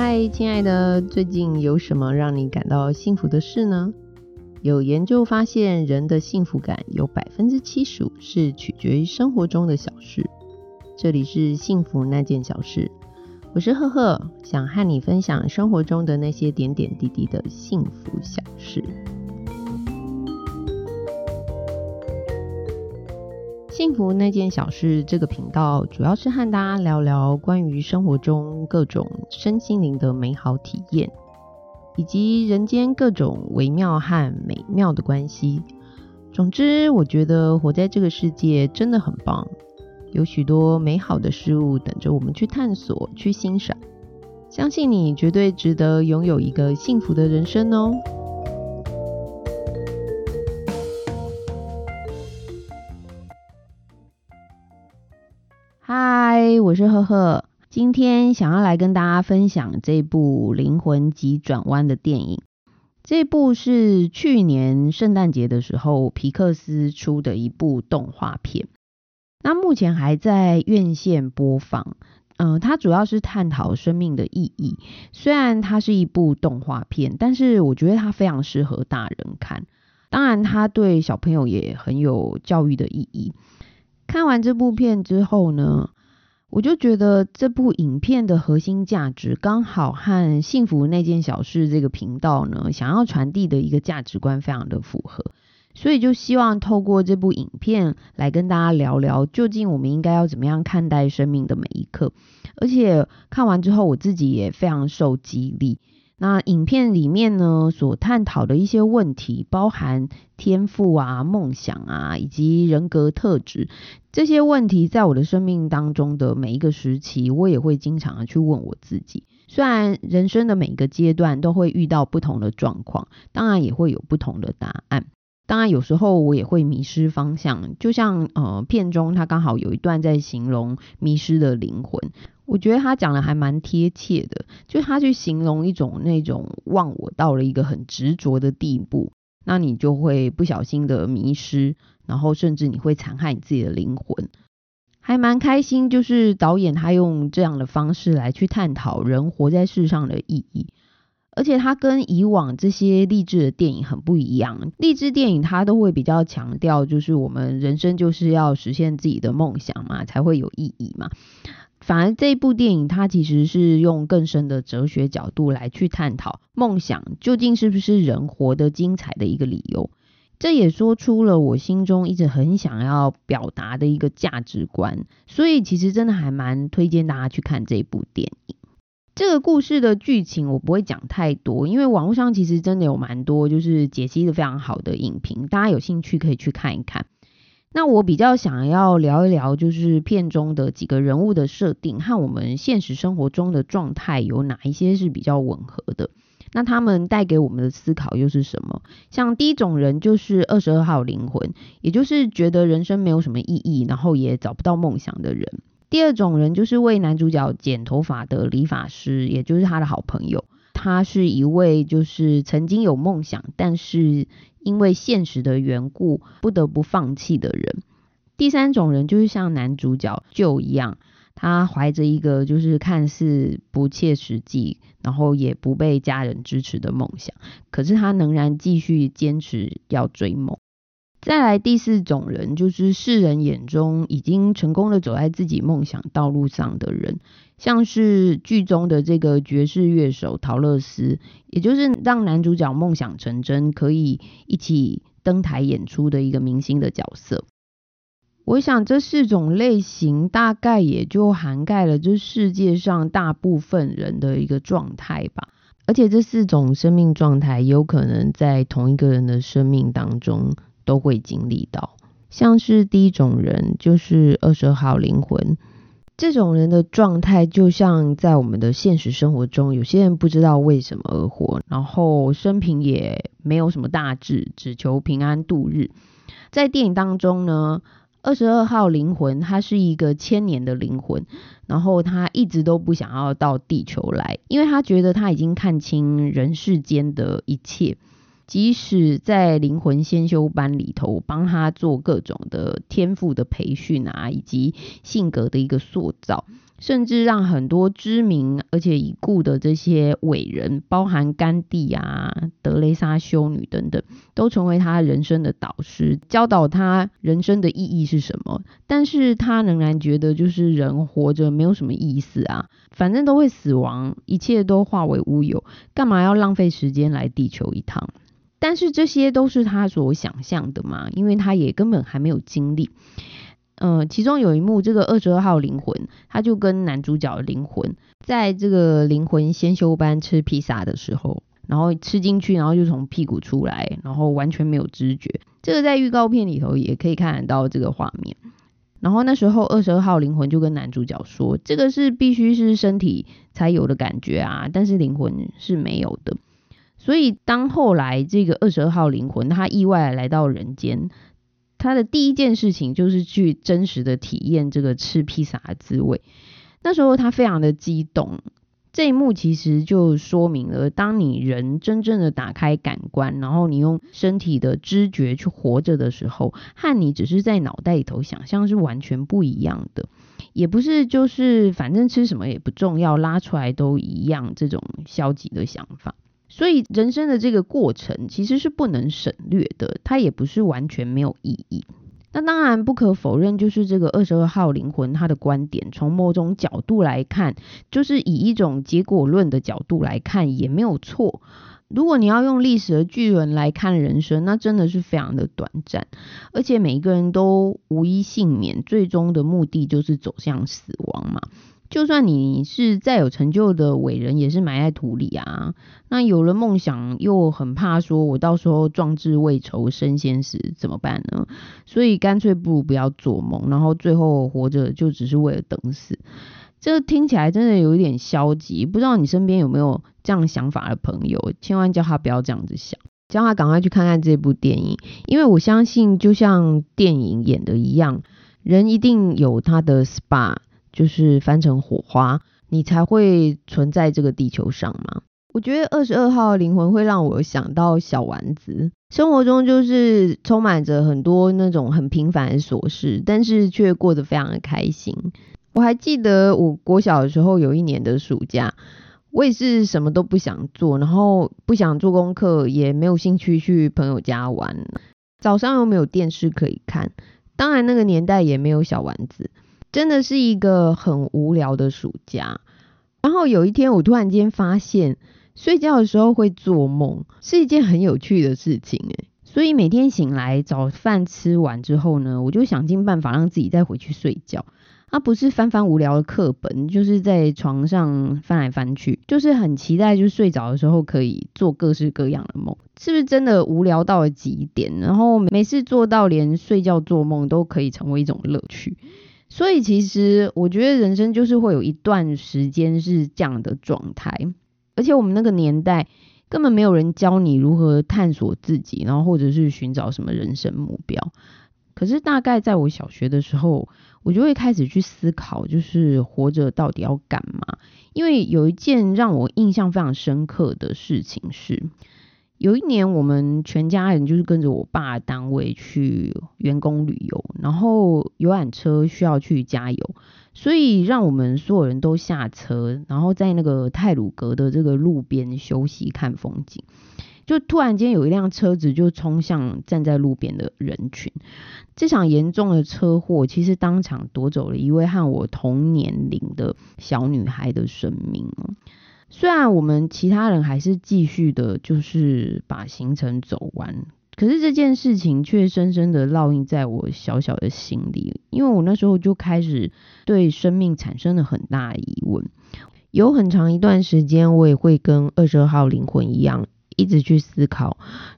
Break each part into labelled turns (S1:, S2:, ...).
S1: 嗨，亲爱的，最近有什么让你感到幸福的事呢？有研究发现，人的幸福感有百分之七十五是取决于生活中的小事。这里是幸福那件小事，我是赫赫，想和你分享生活中的那些点点滴滴的幸福小事。幸福那件小事这个频道，主要是和大家聊聊关于生活中各种身心灵的美好体验，以及人间各种微妙和美妙的关系。总之，我觉得活在这个世界真的很棒，有许多美好的事物等着我们去探索、去欣赏。相信你绝对值得拥有一个幸福的人生哦！嗨，我是赫赫，今天想要来跟大家分享这部《灵魂急转弯》的电影。这部是去年圣诞节的时候皮克斯出的一部动画片，那目前还在院线播放。嗯，它主要是探讨生命的意义。虽然它是一部动画片，但是我觉得它非常适合大人看。当然，它对小朋友也很有教育的意义。看完这部片之后呢，我就觉得这部影片的核心价值刚好和《幸福那件小事》这个频道呢想要传递的一个价值观非常的符合，所以就希望透过这部影片来跟大家聊聊，究竟我们应该要怎么样看待生命的每一刻。而且看完之后，我自己也非常受激励。那影片里面呢，所探讨的一些问题，包含天赋啊、梦想啊，以及人格特质这些问题，在我的生命当中的每一个时期，我也会经常的去问我自己。虽然人生的每一个阶段都会遇到不同的状况，当然也会有不同的答案。当然有时候我也会迷失方向，就像呃片中他刚好有一段在形容迷失的灵魂。我觉得他讲的还蛮贴切的，就他去形容一种那种忘我到了一个很执着的地步，那你就会不小心的迷失，然后甚至你会残害你自己的灵魂。还蛮开心，就是导演他用这样的方式来去探讨人活在世上的意义，而且它跟以往这些励志的电影很不一样。励志电影它都会比较强调，就是我们人生就是要实现自己的梦想嘛，才会有意义嘛。反而这部电影，它其实是用更深的哲学角度来去探讨梦想究竟是不是人活得精彩的一个理由。这也说出了我心中一直很想要表达的一个价值观。所以其实真的还蛮推荐大家去看这部电影。这个故事的剧情我不会讲太多，因为网络上其实真的有蛮多就是解析的非常好的影评，大家有兴趣可以去看一看。那我比较想要聊一聊，就是片中的几个人物的设定和我们现实生活中的状态有哪一些是比较吻合的？那他们带给我们的思考又是什么？像第一种人就是二十二号灵魂，也就是觉得人生没有什么意义，然后也找不到梦想的人。第二种人就是为男主角剪头发的理发师，也就是他的好朋友。他是一位就是曾经有梦想，但是。因为现实的缘故，不得不放弃的人。第三种人就是像男主角就一样，他怀着一个就是看似不切实际，然后也不被家人支持的梦想，可是他仍然继续坚持要追梦。再来第四种人，就是世人眼中已经成功的走在自己梦想道路上的人，像是剧中的这个爵士乐手陶乐斯，也就是让男主角梦想成真，可以一起登台演出的一个明星的角色。我想这四种类型大概也就涵盖了这世界上大部分人的一个状态吧，而且这四种生命状态有可能在同一个人的生命当中。都会经历到，像是第一种人，就是二十二号灵魂，这种人的状态，就像在我们的现实生活中，有些人不知道为什么而活，然后生平也没有什么大志，只求平安度日。在电影当中呢，二十二号灵魂，他是一个千年的灵魂，然后他一直都不想要到地球来，因为他觉得他已经看清人世间的一切。即使在灵魂先修班里头帮他做各种的天赋的培训啊，以及性格的一个塑造，甚至让很多知名而且已故的这些伟人，包含甘地啊、德雷莎修女等等，都成为他人生的导师，教导他人生的意义是什么。但是他仍然觉得，就是人活着没有什么意思啊，反正都会死亡，一切都化为乌有，干嘛要浪费时间来地球一趟？但是这些都是他所想象的嘛，因为他也根本还没有经历。嗯，其中有一幕，这个二十二号灵魂，他就跟男主角灵魂，在这个灵魂先修班吃披萨的时候，然后吃进去，然后就从屁股出来，然后完全没有知觉。这个在预告片里头也可以看得到这个画面。然后那时候二十二号灵魂就跟男主角说，这个是必须是身体才有的感觉啊，但是灵魂是没有的。所以当后来这个二十二号灵魂他意外来到人间。他的第一件事情就是去真实的体验这个吃披萨的滋味。那时候他非常的激动。这一幕其实就说明了，当你人真正的打开感官，然后你用身体的知觉去活着的时候，和你只是在脑袋里头想象是完全不一样的。也不是就是反正吃什么也不重要，拉出来都一样这种消极的想法。所以人生的这个过程其实是不能省略的，它也不是完全没有意义。那当然不可否认，就是这个二十二号灵魂他的观点，从某种角度来看，就是以一种结果论的角度来看也没有错。如果你要用历史的巨轮来看人生，那真的是非常的短暂，而且每一个人都无一幸免，最终的目的就是走向死亡嘛。就算你是再有成就的伟人，也是埋在土里啊。那有了梦想，又很怕说，我到时候壮志未酬身先死怎么办呢？所以干脆不如不要做梦，然后最后活着就只是为了等死。这听起来真的有一点消极，不知道你身边有没有这样想法的朋友？千万叫他不要这样子想，叫他赶快去看看这部电影，因为我相信，就像电影演的一样，人一定有他的 SPA。就是翻成火花，你才会存在这个地球上吗？我觉得二十二号灵魂会让我想到小丸子，生活中就是充满着很多那种很平凡的琐事，但是却过得非常的开心。我还记得我国小的时候，有一年的暑假，我也是什么都不想做，然后不想做功课，也没有兴趣去朋友家玩，早上又没有电视可以看，当然那个年代也没有小丸子。真的是一个很无聊的暑假，然后有一天我突然间发现，睡觉的时候会做梦是一件很有趣的事情诶所以每天醒来早饭吃完之后呢，我就想尽办法让自己再回去睡觉，啊不是翻翻无聊的课本，就是在床上翻来翻去，就是很期待，就睡着的时候可以做各式各样的梦，是不是真的无聊到了极点？然后每次做到连睡觉做梦都可以成为一种乐趣。所以其实我觉得人生就是会有一段时间是这样的状态，而且我们那个年代根本没有人教你如何探索自己，然后或者是寻找什么人生目标。可是大概在我小学的时候，我就会开始去思考，就是活着到底要干嘛？因为有一件让我印象非常深刻的事情是。有一年，我们全家人就是跟着我爸单位去员工旅游，然后游览车需要去加油，所以让我们所有人都下车，然后在那个泰鲁阁的这个路边休息看风景。就突然间有一辆车子就冲向站在路边的人群，这场严重的车祸其实当场夺走了一位和我同年龄的小女孩的生命。虽然我们其他人还是继续的，就是把行程走完，可是这件事情却深深的烙印在我小小的心里，因为我那时候就开始对生命产生了很大疑问。有很长一段时间，我也会跟二十二号灵魂一样，一直去思考，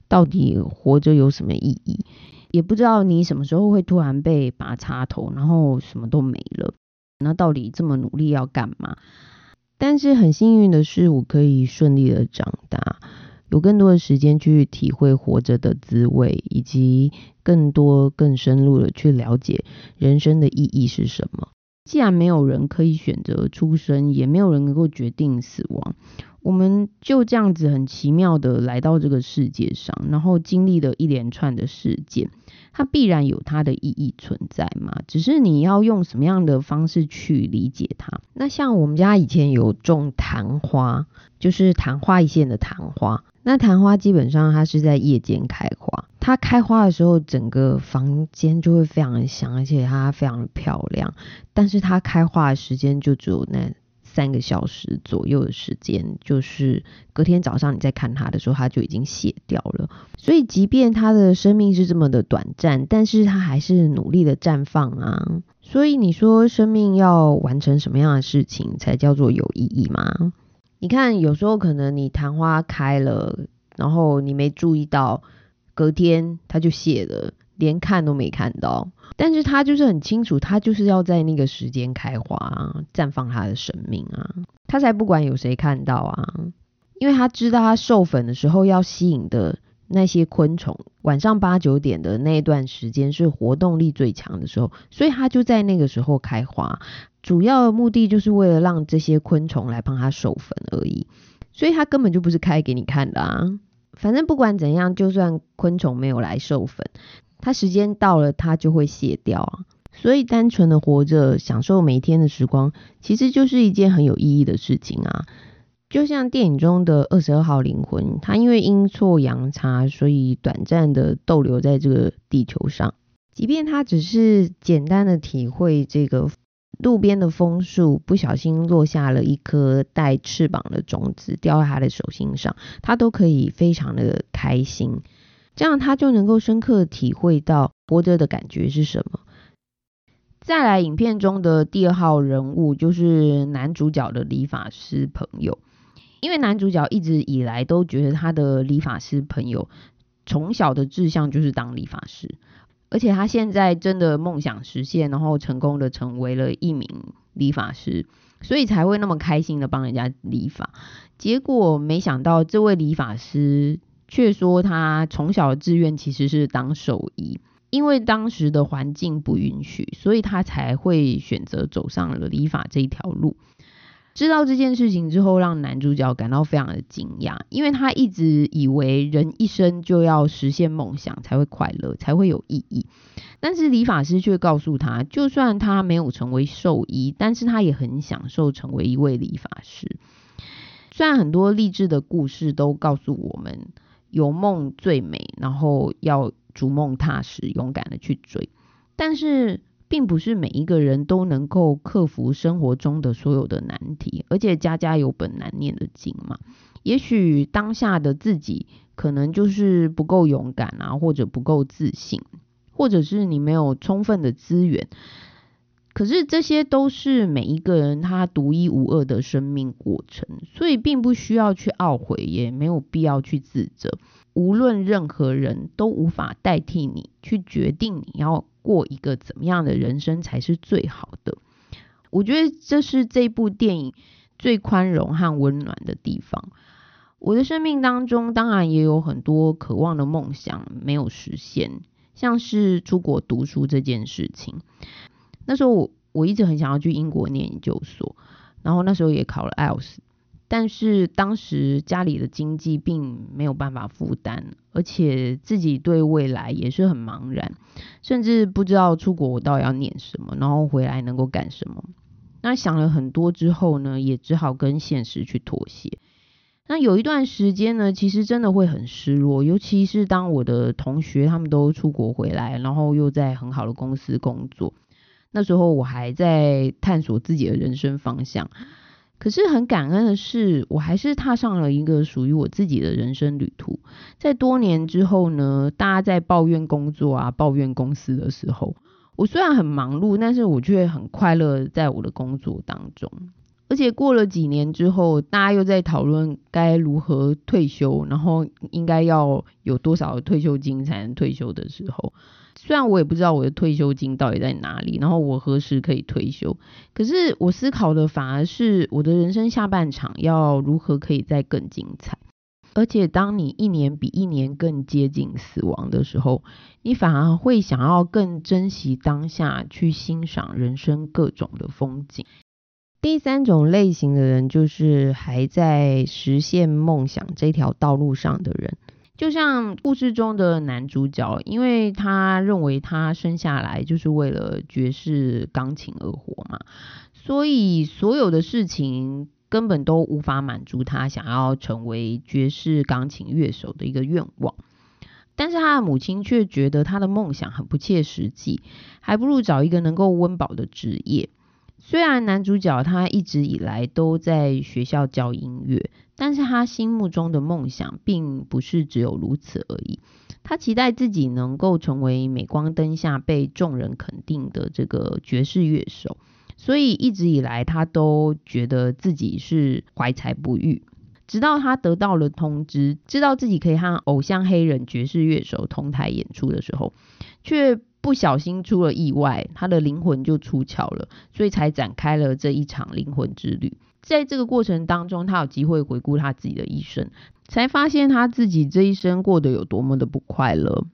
S1: 到底活着有什么意义？也不知道你什么时候会突然被拔插头，然后什么都没了，那到底这么努力要干嘛？但是很幸运的是，我可以顺利的长大，有更多的时间去体会活着的滋味，以及更多更深入的去了解人生的意义是什么。既然没有人可以选择出生，也没有人能够决定死亡，我们就这样子很奇妙的来到这个世界上，然后经历了一连串的事件，它必然有它的意义存在嘛？只是你要用什么样的方式去理解它。那像我们家以前有种昙花，就是昙花一现的昙花。那昙花基本上它是在夜间开花，它开花的时候，整个房间就会非常的香，而且它非常的漂亮。但是它开花的时间就只有那三个小时左右的时间，就是隔天早上你再看它的时候，它就已经谢掉了。所以即便它的生命是这么的短暂，但是它还是努力的绽放啊。所以你说生命要完成什么样的事情才叫做有意义吗？你看，有时候可能你昙花开了，然后你没注意到，隔天它就谢了，连看都没看到。但是它就是很清楚，它就是要在那个时间开花，绽放它的生命啊，它才不管有谁看到啊，因为它知道它授粉的时候要吸引的那些昆虫，晚上八九点的那一段时间是活动力最强的时候，所以它就在那个时候开花。主要目的就是为了让这些昆虫来帮他授粉而已，所以他根本就不是开给你看的啊。反正不管怎样，就算昆虫没有来授粉，它时间到了它就会谢掉啊。所以单纯的活着，享受每一天的时光，其实就是一件很有意义的事情啊。就像电影中的二十二号灵魂，他因为阴错阳差，所以短暂的逗留在这个地球上，即便他只是简单的体会这个。路边的枫树不小心落下了一颗带翅膀的种子，掉在他的手心上，他都可以非常的开心，这样他就能够深刻体会到活着的感觉是什么。再来，影片中的第二号人物就是男主角的理发师朋友，因为男主角一直以来都觉得他的理发师朋友从小的志向就是当理发师。而且他现在真的梦想实现，然后成功的成为了一名理发师，所以才会那么开心的帮人家理发。结果没想到这位理发师却说他从小的志愿其实是当兽医，因为当时的环境不允许，所以他才会选择走上了理发这一条路。知道这件事情之后，让男主角感到非常的惊讶，因为他一直以为人一生就要实现梦想才会快乐，才会有意义。但是理发师却告诉他，就算他没有成为兽医，但是他也很享受成为一位理发师。虽然很多励志的故事都告诉我们，有梦最美，然后要逐梦踏实，勇敢的去追，但是。并不是每一个人都能够克服生活中的所有的难题，而且家家有本难念的经嘛。也许当下的自己可能就是不够勇敢啊，或者不够自信，或者是你没有充分的资源。可是这些都是每一个人他独一无二的生命过程，所以并不需要去懊悔，也没有必要去自责。无论任何人都无法代替你去决定你要。过一个怎么样的人生才是最好的？我觉得这是这部电影最宽容和温暖的地方。我的生命当中当然也有很多渴望的梦想没有实现，像是出国读书这件事情。那时候我我一直很想要去英国念研究所，然后那时候也考了 IELTS。但是当时家里的经济并没有办法负担，而且自己对未来也是很茫然，甚至不知道出国我到底要念什么，然后回来能够干什么。那想了很多之后呢，也只好跟现实去妥协。那有一段时间呢，其实真的会很失落，尤其是当我的同学他们都出国回来，然后又在很好的公司工作，那时候我还在探索自己的人生方向。可是很感恩的是，我还是踏上了一个属于我自己的人生旅途。在多年之后呢，大家在抱怨工作啊、抱怨公司的时候，我虽然很忙碌，但是我却很快乐在我的工作当中。而且过了几年之后，大家又在讨论该如何退休，然后应该要有多少退休金才能退休的时候。虽然我也不知道我的退休金到底在哪里，然后我何时可以退休，可是我思考的反而是我的人生下半场要如何可以再更精彩。而且当你一年比一年更接近死亡的时候，你反而会想要更珍惜当下，去欣赏人生各种的风景。第三种类型的人，就是还在实现梦想这条道路上的人。就像故事中的男主角，因为他认为他生下来就是为了爵士钢琴而活嘛，所以所有的事情根本都无法满足他想要成为爵士钢琴乐手的一个愿望。但是他的母亲却觉得他的梦想很不切实际，还不如找一个能够温饱的职业。虽然男主角他一直以来都在学校教音乐，但是他心目中的梦想并不是只有如此而已。他期待自己能够成为镁光灯下被众人肯定的这个爵士乐手，所以一直以来他都觉得自己是怀才不遇。直到他得到了通知，知道自己可以和偶像黑人爵士乐手同台演出的时候，却。不小心出了意外，他的灵魂就出窍了，所以才展开了这一场灵魂之旅。在这个过程当中，他有机会回顾他自己的一生，才发现他自己这一生过得有多么的不快乐。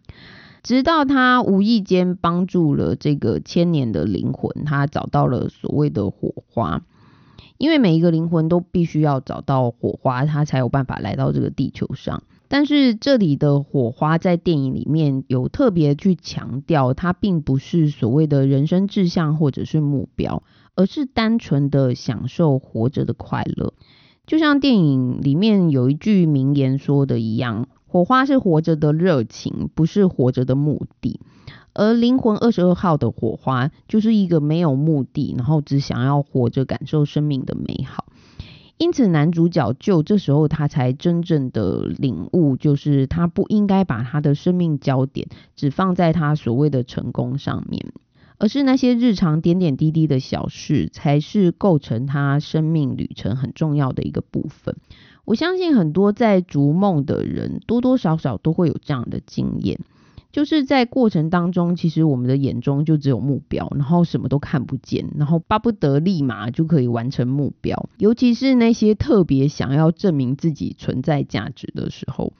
S1: 直到他无意间帮助了这个千年的灵魂，他找到了所谓的火花。因为每一个灵魂都必须要找到火花，他才有办法来到这个地球上。但是这里的火花在电影里面有特别去强调，它并不是所谓的人生志向或者是目标，而是单纯的享受活着的快乐。就像电影里面有一句名言说的一样，火花是活着的热情，不是活着的目的。而灵魂二十二号的火花就是一个没有目的，然后只想要活着感受生命的美好。因此，男主角就这时候他才真正的领悟，就是他不应该把他的生命焦点只放在他所谓的成功上面，而是那些日常点点滴滴的小事，才是构成他生命旅程很重要的一个部分。我相信很多在逐梦的人，多多少少都会有这样的经验。就是在过程当中，其实我们的眼中就只有目标，然后什么都看不见，然后巴不得立马就可以完成目标。尤其是那些特别想要证明自己存在价值的时候，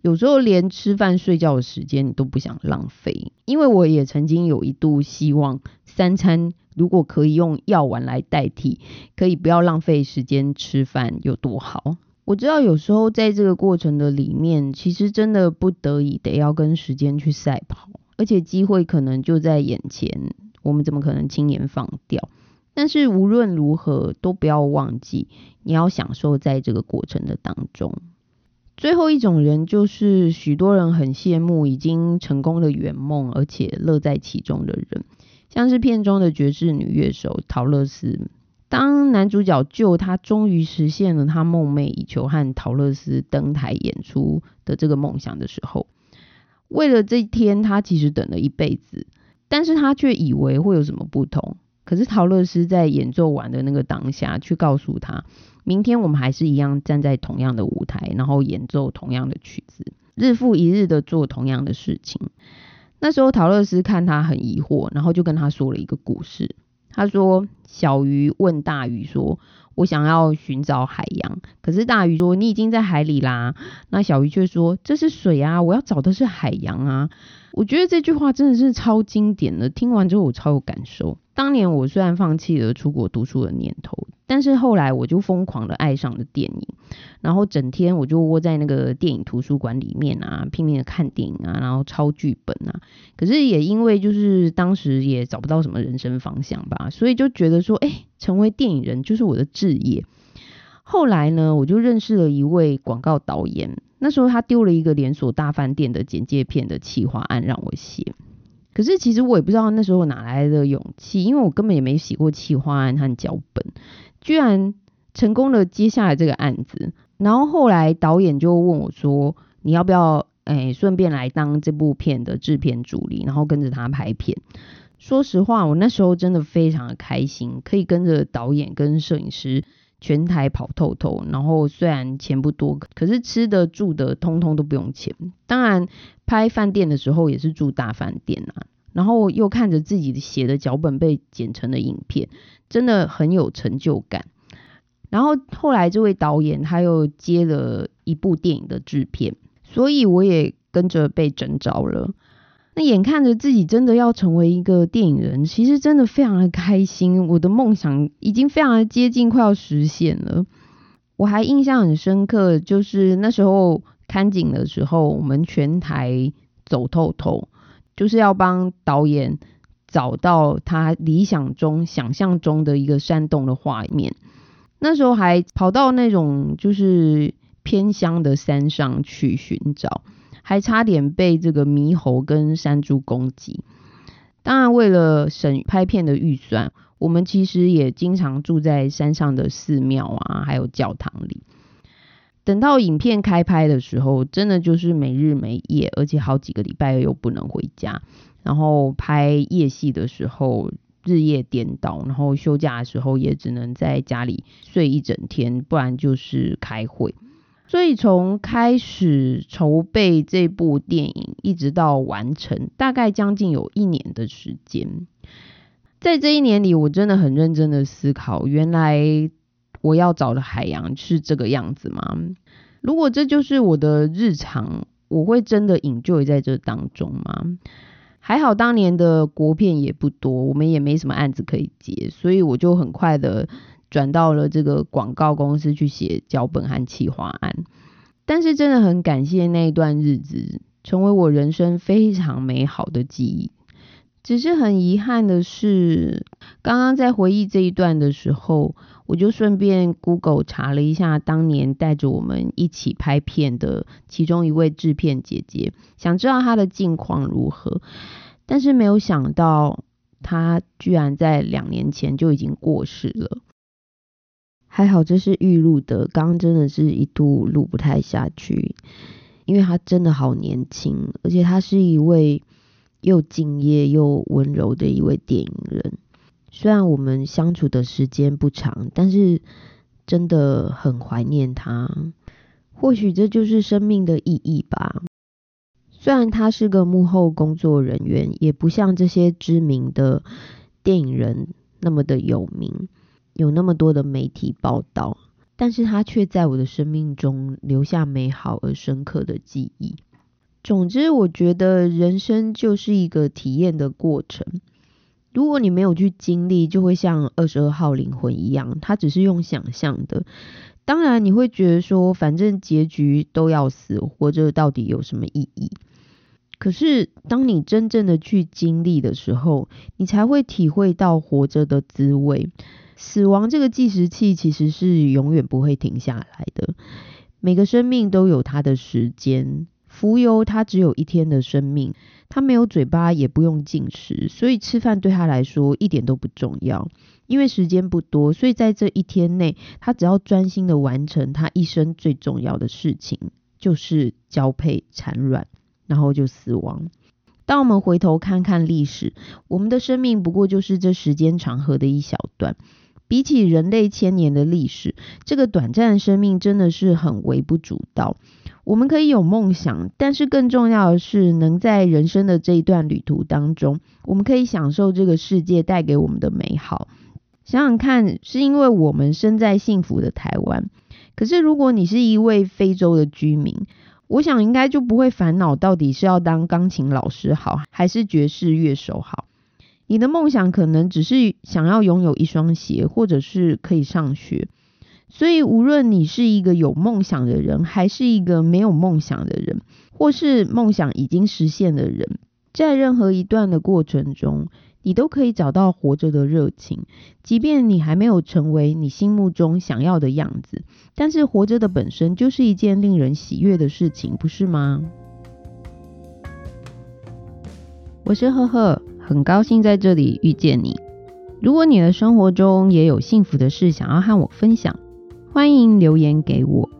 S1: 有时候连吃饭睡觉的时间你都不想浪费。因为我也曾经有一度希望，三餐如果可以用药丸来代替，可以不要浪费时间吃饭有多好。我知道有时候在这个过程的里面，其实真的不得已得要跟时间去赛跑，而且机会可能就在眼前，我们怎么可能轻言放掉？但是无论如何，都不要忘记你要享受在这个过程的当中。最后一种人就是许多人很羡慕已经成功的圆梦，而且乐在其中的人，像是片中的爵士女乐手陶乐斯。当男主角就他终于实现了他梦寐以求和陶乐斯登台演出的这个梦想的时候，为了这一天，他其实等了一辈子，但是他却以为会有什么不同。可是陶乐斯在演奏完的那个当下，却告诉他，明天我们还是一样站在同样的舞台，然后演奏同样的曲子，日复一日的做同样的事情。那时候陶乐斯看他很疑惑，然后就跟他说了一个故事。他说：“小鱼问大鱼说，我想要寻找海洋。可是大鱼说，你已经在海里啦。那小鱼却说，这是水啊，我要找的是海洋啊。”我觉得这句话真的是超经典的，听完之后我超有感受。当年我虽然放弃了出国读书的念头，但是后来我就疯狂的爱上了电影，然后整天我就窝在那个电影图书馆里面啊，拼命的看电影啊，然后抄剧本啊。可是也因为就是当时也找不到什么人生方向吧，所以就觉得说，哎，成为电影人就是我的志业。后来呢，我就认识了一位广告导演。那时候他丢了一个连锁大饭店的简介片的企划案让我写，可是其实我也不知道那时候哪来的勇气，因为我根本也没写过企划案和脚本，居然成功的接下来这个案子。然后后来导演就问我说：“你要不要哎顺便来当这部片的制片助理，然后跟着他拍片？”说实话，我那时候真的非常的开心，可以跟着导演跟摄影师。全台跑透透，然后虽然钱不多，可是吃的住的通通都不用钱。当然拍饭店的时候也是住大饭店啊，然后又看着自己写的脚本被剪成了影片，真的很有成就感。然后后来这位导演他又接了一部电影的制片，所以我也跟着被征召了。那眼看着自己真的要成为一个电影人，其实真的非常的开心。我的梦想已经非常的接近，快要实现了。我还印象很深刻，就是那时候看景的时候，我们全台走透透，就是要帮导演找到他理想中、想象中的一个山洞的画面。那时候还跑到那种就是偏乡的山上去寻找，还差点被这个猕猴跟山猪攻击。当然，为了省拍片的预算，我们其实也经常住在山上的寺庙啊，还有教堂里。等到影片开拍的时候，真的就是没日没夜，而且好几个礼拜又不能回家。然后拍夜戏的时候。日夜颠倒，然后休假的时候也只能在家里睡一整天，不然就是开会。所以从开始筹备这部电影，一直到完成，大概将近有一年的时间。在这一年里，我真的很认真的思考，原来我要找的海洋是这个样子吗？如果这就是我的日常，我会真的隐居在这当中吗？还好当年的国片也不多，我们也没什么案子可以接，所以我就很快的转到了这个广告公司去写脚本和企划案。但是真的很感谢那一段日子，成为我人生非常美好的记忆。只是很遗憾的是，刚刚在回忆这一段的时候，我就顺便 Google 查了一下当年带着我们一起拍片的其中一位制片姐姐，想知道她的近况如何。但是没有想到，她居然在两年前就已经过世了。还好这是预录的，刚刚真的是一度录不太下去，因为他真的好年轻，而且他是一位。又敬业又温柔的一位电影人，虽然我们相处的时间不长，但是真的很怀念他。或许这就是生命的意义吧。虽然他是个幕后工作人员，也不像这些知名的电影人那么的有名，有那么多的媒体报道，但是他却在我的生命中留下美好而深刻的记忆。总之，我觉得人生就是一个体验的过程。如果你没有去经历，就会像二十二号灵魂一样，他只是用想象的。当然，你会觉得说，反正结局都要死，活着到底有什么意义？可是，当你真正的去经历的时候，你才会体会到活着的滋味。死亡这个计时器其实是永远不会停下来的，每个生命都有它的时间。浮游它只有一天的生命，它没有嘴巴，也不用进食，所以吃饭对他来说一点都不重要。因为时间不多，所以在这一天内，他只要专心的完成他一生最重要的事情，就是交配产卵，然后就死亡。当我们回头看看历史，我们的生命不过就是这时间长河的一小段。比起人类千年的历史，这个短暂的生命真的是很微不足道。我们可以有梦想，但是更重要的是，能在人生的这一段旅途当中，我们可以享受这个世界带给我们的美好。想想看，是因为我们身在幸福的台湾，可是如果你是一位非洲的居民，我想应该就不会烦恼到底是要当钢琴老师好，还是爵士乐手好。你的梦想可能只是想要拥有一双鞋，或者是可以上学。所以，无论你是一个有梦想的人，还是一个没有梦想的人，或是梦想已经实现的人，在任何一段的过程中，你都可以找到活着的热情。即便你还没有成为你心目中想要的样子，但是活着的本身就是一件令人喜悦的事情，不是吗？我是赫赫，很高兴在这里遇见你。如果你的生活中也有幸福的事想要和我分享，欢迎留言给我。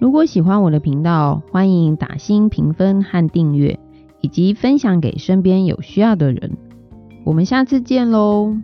S1: 如果喜欢我的频道，欢迎打新评分和订阅，以及分享给身边有需要的人。我们下次见喽！